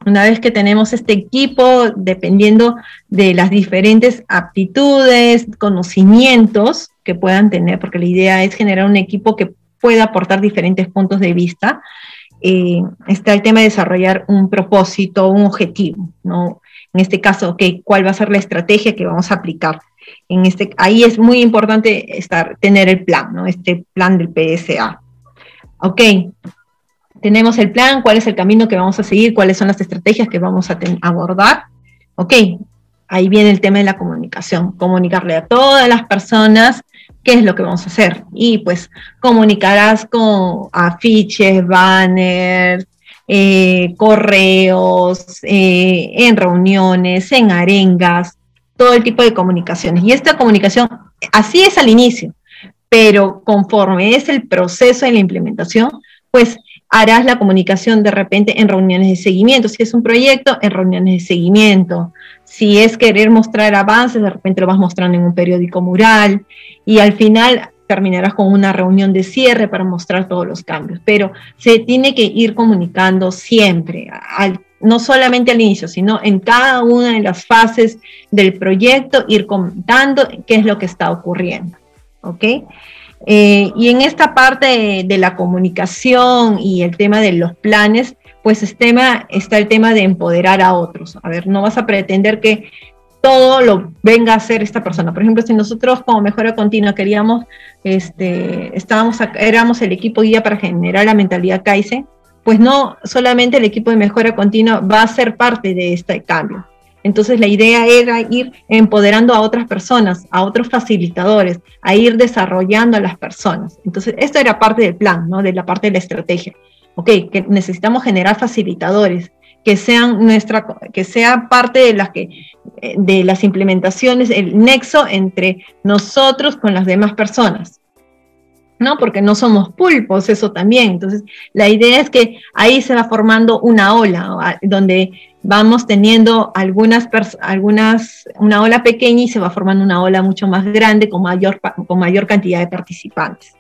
B: una vez que tenemos este equipo, dependiendo de las diferentes aptitudes, conocimientos que puedan tener, porque la idea es generar un equipo que pueda aportar diferentes puntos de vista, eh, está el tema de desarrollar un propósito, un objetivo, ¿no? En este caso, okay, ¿cuál va a ser la estrategia que vamos a aplicar? En este, ahí es muy importante estar, tener el plan, ¿no? Este plan del PSA. Ok, tenemos el plan, cuál es el camino que vamos a seguir, cuáles son las estrategias que vamos a abordar. Ok, ahí viene el tema de la comunicación, comunicarle a todas las personas qué es lo que vamos a hacer. Y pues comunicarás con afiches, banners, eh, correos, eh, en reuniones, en arengas, todo el tipo de comunicaciones. Y esta comunicación, así es al inicio, pero conforme es el proceso de la implementación, pues harás la comunicación de repente en reuniones de seguimiento. Si es un proyecto, en reuniones de seguimiento. Si es querer mostrar avances, de repente lo vas mostrando en un periódico mural y al final terminarás con una reunión de cierre para mostrar todos los cambios. Pero se tiene que ir comunicando siempre, no solamente al inicio, sino en cada una de las fases del proyecto, ir comentando qué es lo que está ocurriendo. ¿Ok? Eh, y en esta parte de, la comunicación y el tema de los planes, pues este tema, está el tema de empoderar a otros. A ver, no vas a pretender que todo lo venga a hacer esta persona. Por ejemplo, si nosotros como mejora continua queríamos, este, estábamos, éramos el equipo guía para generar la mentalidad Kaizen, pues no solamente el equipo de mejora continua va a ser parte de este cambio, entonces la idea era ir empoderando a otras personas, a otros facilitadores, a ir desarrollando a las personas. Entonces esto era parte del plan, ¿no? De la parte de la estrategia. Ok, que necesitamos generar facilitadores que sean nuestra, que sea parte de las que de las implementaciones, el nexo entre nosotros con las demás personas. ¿no? Porque no somos pulpos, eso también. Entonces, la idea es que ahí se va formando una ola, donde vamos teniendo algunas, algunas, una ola pequeña y se va formando una ola mucho más grande con mayor, con mayor cantidad de participantes.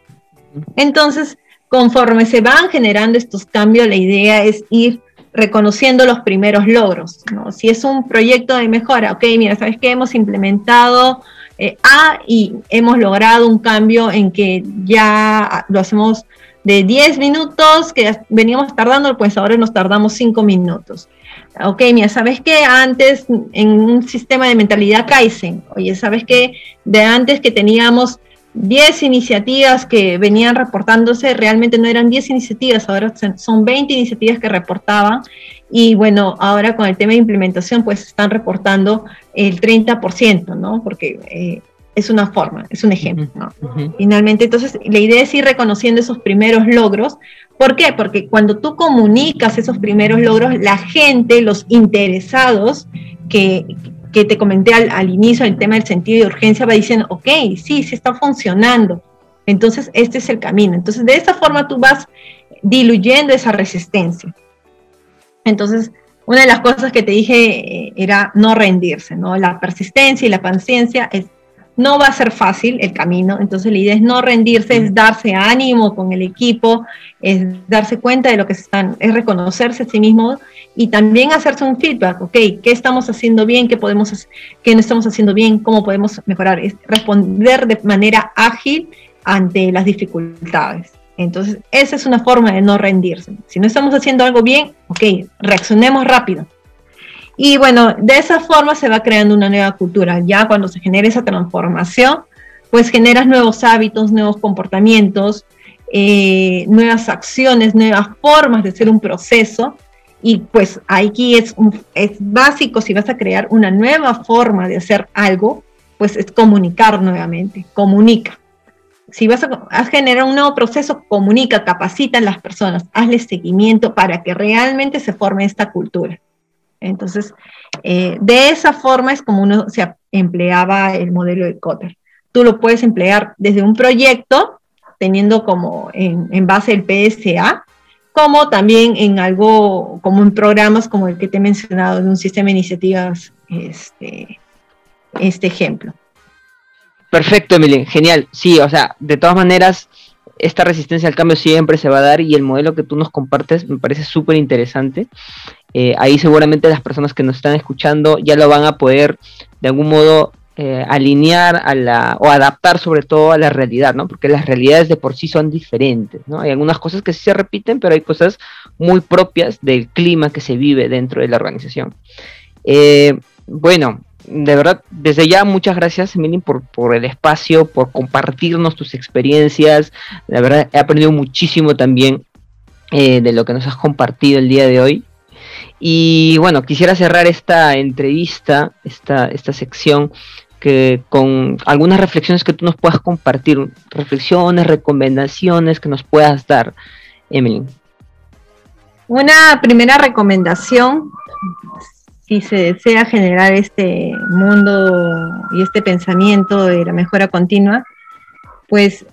B: Entonces, conforme se van generando estos cambios, la idea es ir reconociendo los primeros logros. Si es un proyecto de mejora, ok, mira, ¿sabes qué? Hemos implementado eh, A y hemos logrado un cambio en que ya lo hacemos de 10 minutos que veníamos tardando, pues ahora nos tardamos 5 minutos. Ok, mira, ¿sabes qué? Antes en un sistema de mentalidad Kaizen, oye, ¿sabes qué? De antes que teníamos 10 iniciativas que venían reportándose, realmente no eran 10 iniciativas, ahora son 20 iniciativas que reportaban y bueno, ahora con el tema de implementación, pues están reportando el 30%, ¿no? Porque eh, es una forma, es un ejemplo, ¿no? Finalmente, entonces, la idea es ir reconociendo esos primeros logros. ¿Por qué? Porque cuando tú comunicas esos primeros logros, la gente, los interesados que, que te comenté al, al inicio, el tema del sentido de urgencia, va diciendo, ok, sí, sí está funcionando. Entonces, este es el camino. Entonces, de esa forma tú vas diluyendo esa resistencia. Entonces, una de las cosas que te dije eh, era no rendirse, ¿no? La persistencia y la paciencia es, no va a ser fácil el camino, entonces la idea es no rendirse, es darse ánimo con el equipo, es darse cuenta de lo que se están, es reconocerse a sí mismo y también hacerse un feedback, ok, ¿qué estamos haciendo bien? ¿Qué podemos qué no estamos haciendo bien? ¿Cómo podemos mejorar? Es responder de manera ágil ante las dificultades. Entonces, esa es una forma de no rendirse. Si no estamos haciendo algo bien, ok, reaccionemos rápido. Y bueno, de esa forma se va creando una nueva cultura. Ya cuando se genera esa transformación, pues generas nuevos hábitos, nuevos comportamientos, eh, nuevas acciones, nuevas formas de hacer un proceso. Y pues aquí es, es básico, si vas a crear una nueva forma de hacer algo, pues es comunicar nuevamente, comunica si vas a, generar un nuevo proceso, comunica, capacita a las personas, hazle seguimiento para que realmente se forme esta cultura. Entonces, eh, de esa forma es como uno se empleaba el modelo de Cotter. Tú lo puedes emplear desde un proyecto, teniendo como en, base el PSA, como también en algo, como en programas como el que te he mencionado, en un sistema de iniciativas, este, este ejemplo.
A: Perfecto, Emily, genial. Sí, o sea, de todas maneras, esta resistencia al cambio siempre se va a dar y el modelo que tú nos compartes me parece súper interesante. Eh, ahí seguramente las personas que nos están escuchando ya lo van a poder de algún modo eh, alinear a la, o adaptar sobre todo a la realidad, ¿no? Porque las realidades de por sí son diferentes, ¿no? Hay algunas cosas que sí se repiten, pero hay cosas muy propias del clima que se vive dentro de la organización. Eh, bueno, de verdad, desde ya muchas gracias, Emily, por, por el espacio, por compartirnos tus experiencias. La verdad, he aprendido muchísimo también eh, de lo que nos has compartido el día de hoy. Y bueno, quisiera cerrar esta entrevista, esta, esta sección, con algunas reflexiones que tú nos puedas compartir, reflexiones, recomendaciones que nos puedas dar, Emily.
B: Una primera recomendación, si se desea generar este mundo y este pensamiento de la mejora continua, pues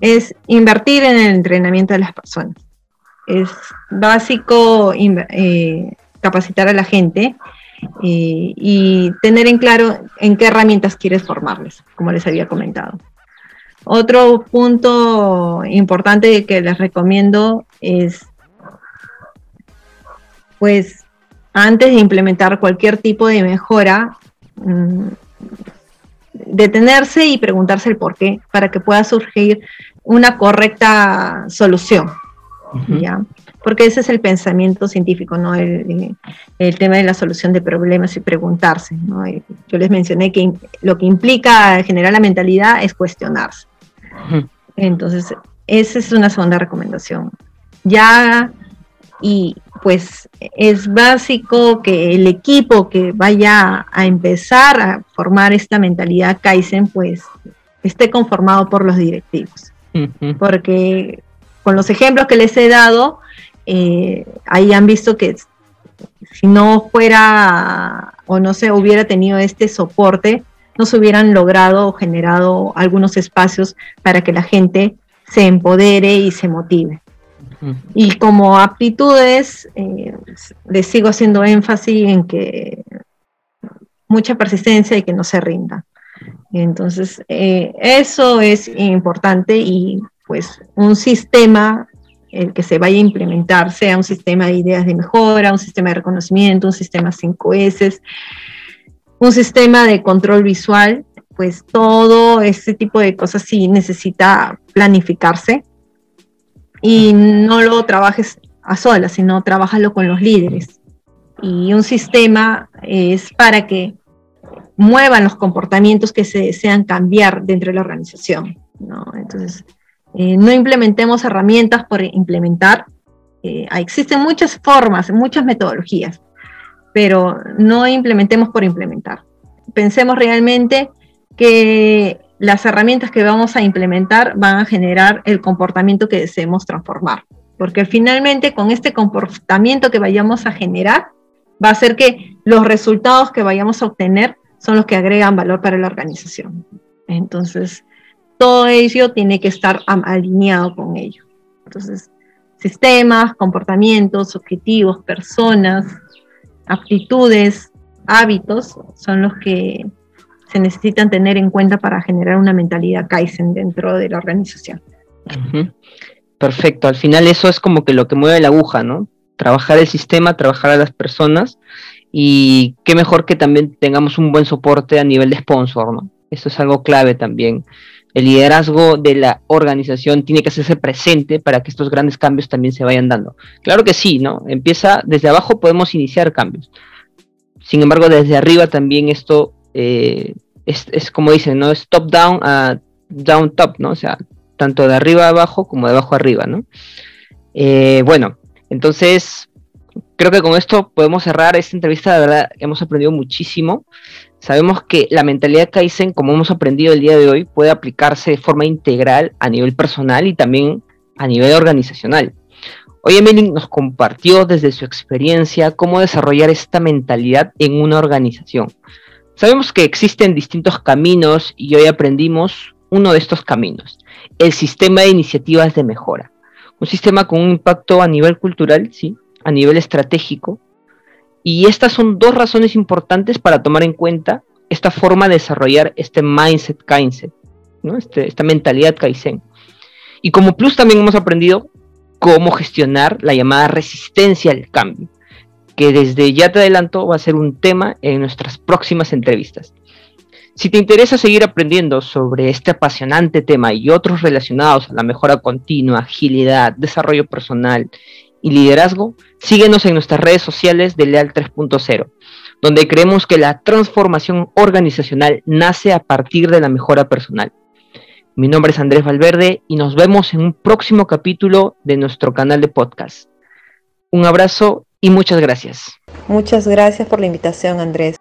B: es invertir en el entrenamiento de las personas. Es básico eh, capacitar a la gente eh, y tener en claro en qué herramientas quieres formarles, como les había comentado. Otro punto importante que les recomiendo es, pues, antes de implementar cualquier tipo de mejora, mm, detenerse y preguntarse el por qué, para que pueda surgir una correcta solución. ¿ya? Porque ese es el pensamiento científico, ¿no? El, tema de la solución de problemas y preguntarse, ¿no? Yo les mencioné que lo que implica generar la mentalidad es cuestionarse. Entonces, esa es una segunda recomendación. Ya, y pues es básico que el equipo que vaya a empezar a formar esta mentalidad Kaizen, pues esté conformado por los directivos. Porque con los ejemplos que les he dado, eh, ahí han visto que si no fuera o no se hubiera tenido este soporte, no se hubieran logrado o generado algunos espacios para que la gente se empodere y se motive. Y como aptitudes, eh, les sigo haciendo énfasis en que mucha persistencia y que no se rinda. Entonces, eh, eso es importante y pues un sistema el que se vaya a implementar, sea un sistema de ideas de mejora, un sistema de reconocimiento, un sistema 5S, un sistema de control visual, pues todo este tipo de cosas sí necesita planificarse y no lo trabajes a solas, sino trabajalo con los líderes. Y un sistema es para que muevan los comportamientos que se desean cambiar dentro de la organización. ¿no? Entonces, eh, no implementemos herramientas por implementar. Eh, existen muchas formas, muchas metodologías, pero no implementemos por implementar. Pensemos realmente que las herramientas que vamos a implementar van a generar el comportamiento que deseemos transformar, porque finalmente con este comportamiento que vayamos a generar, va a ser que los resultados que vayamos a obtener son los que agregan valor para la organización. Entonces, todo ello tiene que estar alineado con ello. Entonces, sistemas, comportamientos, objetivos, personas, aptitudes, hábitos son los que se necesitan tener en cuenta para generar una mentalidad Kaizen dentro de la organización.
A: Perfecto, al final eso es como que lo que mueve la aguja, ¿no? Trabajar el sistema, trabajar a las personas y qué mejor que también tengamos un buen soporte a nivel de sponsor, ¿no? Eso es algo clave también el liderazgo de la organización tiene que hacerse presente para que estos grandes cambios también se vayan dando. Claro que sí, ¿no? Empieza desde abajo, podemos iniciar cambios. Sin embargo, desde arriba también esto eh, es, como dicen, ¿no? Es top down a down top, ¿no? O sea, tanto de arriba a abajo como de abajo a arriba, ¿no? Eh, bueno, entonces creo que con esto podemos cerrar esta entrevista. De verdad, hemos aprendido muchísimo. Sabemos que la mentalidad Kaizen, como hemos aprendido el día de hoy, puede aplicarse de forma integral a nivel personal y también a nivel organizacional. Hoy Emily nos compartió desde su experiencia cómo desarrollar esta mentalidad en una organización. Sabemos que existen distintos caminos y hoy aprendimos uno de estos caminos, el sistema de iniciativas de mejora. Un sistema con un impacto a nivel cultural, sí, a nivel estratégico, y estas son dos razones importantes para tomar en cuenta esta forma de desarrollar este mindset Kaizen, ¿no? Este, esta mentalidad Kaizen. Y como plus también hemos aprendido cómo gestionar la llamada resistencia al cambio, que desde ya te adelanto va a ser un tema en nuestras próximas entrevistas. Si te interesa seguir aprendiendo sobre este apasionante tema y otros relacionados a la mejora continua, agilidad, desarrollo personal y liderazgo, síguenos en nuestras redes sociales de Leal 3.0, donde creemos que la transformación organizacional nace a partir de la mejora personal. Mi nombre es Andrés Valverde y nos vemos en un próximo capítulo de nuestro canal de podcast. Un abrazo y muchas gracias.
B: Muchas gracias por la invitación, Andrés.